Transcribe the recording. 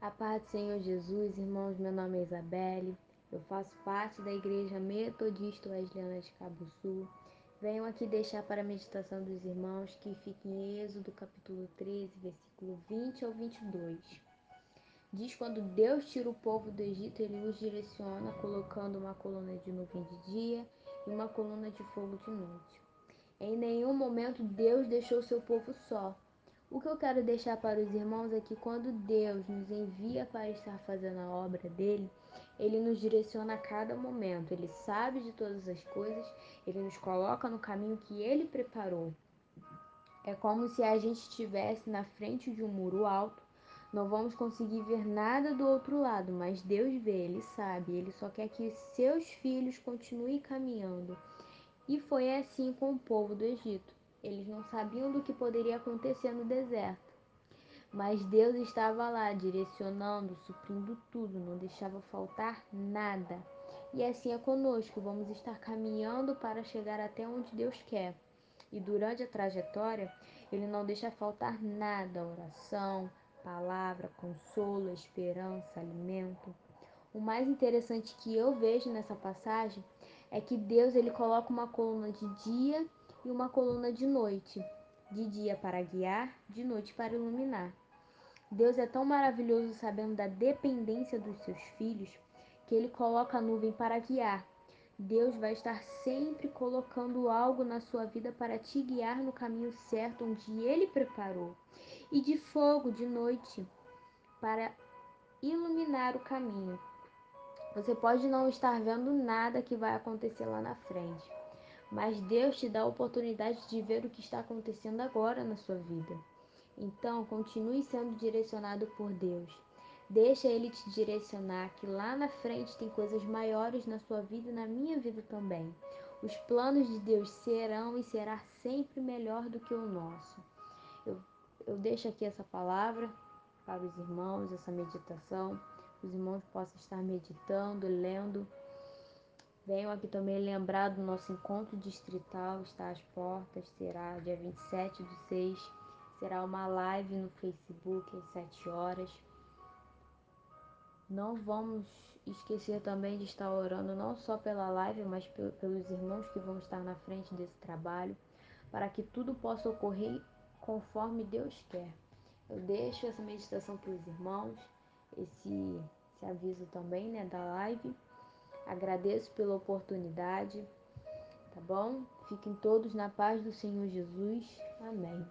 A paz do Senhor Jesus, irmãos, meu nome é Isabelle, eu faço parte da Igreja Metodista Wesleyana de Cabo Sul. Venho aqui deixar para a meditação dos irmãos que fica em Êxodo capítulo 13, versículo 20 ao 22. Diz quando Deus tira o povo do Egito, ele os direciona colocando uma coluna de nuvem de dia e uma coluna de fogo de noite. Em nenhum momento Deus deixou seu povo só. O que eu quero deixar para os irmãos é que quando Deus nos envia para estar fazendo a obra dele, ele nos direciona a cada momento, ele sabe de todas as coisas, ele nos coloca no caminho que ele preparou. É como se a gente estivesse na frente de um muro alto, não vamos conseguir ver nada do outro lado, mas Deus vê, ele sabe, ele só quer que seus filhos continuem caminhando. E foi assim com o povo do Egito. Eles não sabiam do que poderia acontecer no deserto. Mas Deus estava lá, direcionando, suprindo tudo, não deixava faltar nada. E assim é conosco, vamos estar caminhando para chegar até onde Deus quer. E durante a trajetória, Ele não deixa faltar nada: oração, palavra, consolo, esperança, alimento. O mais interessante que eu vejo nessa passagem é que Deus ele coloca uma coluna de dia e uma coluna de noite, de dia para guiar, de noite para iluminar. Deus é tão maravilhoso sabendo da dependência dos seus filhos que ele coloca a nuvem para guiar. Deus vai estar sempre colocando algo na sua vida para te guiar no caminho certo onde ele preparou, e de fogo de noite para iluminar o caminho. Você pode não estar vendo nada que vai acontecer lá na frente, mas Deus te dá a oportunidade de ver o que está acontecendo agora na sua vida. Então, continue sendo direcionado por Deus. Deixa Ele te direcionar, que lá na frente tem coisas maiores na sua vida e na minha vida também. Os planos de Deus serão e será sempre melhor do que o nosso. Eu, eu deixo aqui essa palavra para os irmãos, essa meditação os irmãos possam estar meditando, lendo. Venham aqui também lembrar do nosso encontro distrital, está às portas, será dia 27 do 6. Será uma live no Facebook às 7 horas. Não vamos esquecer também de estar orando não só pela live, mas pelos irmãos que vão estar na frente desse trabalho, para que tudo possa ocorrer conforme Deus quer. Eu deixo essa meditação para os irmãos esse, esse aviso também, né, da live. Agradeço pela oportunidade, tá bom? Fiquem todos na paz do Senhor Jesus. Amém.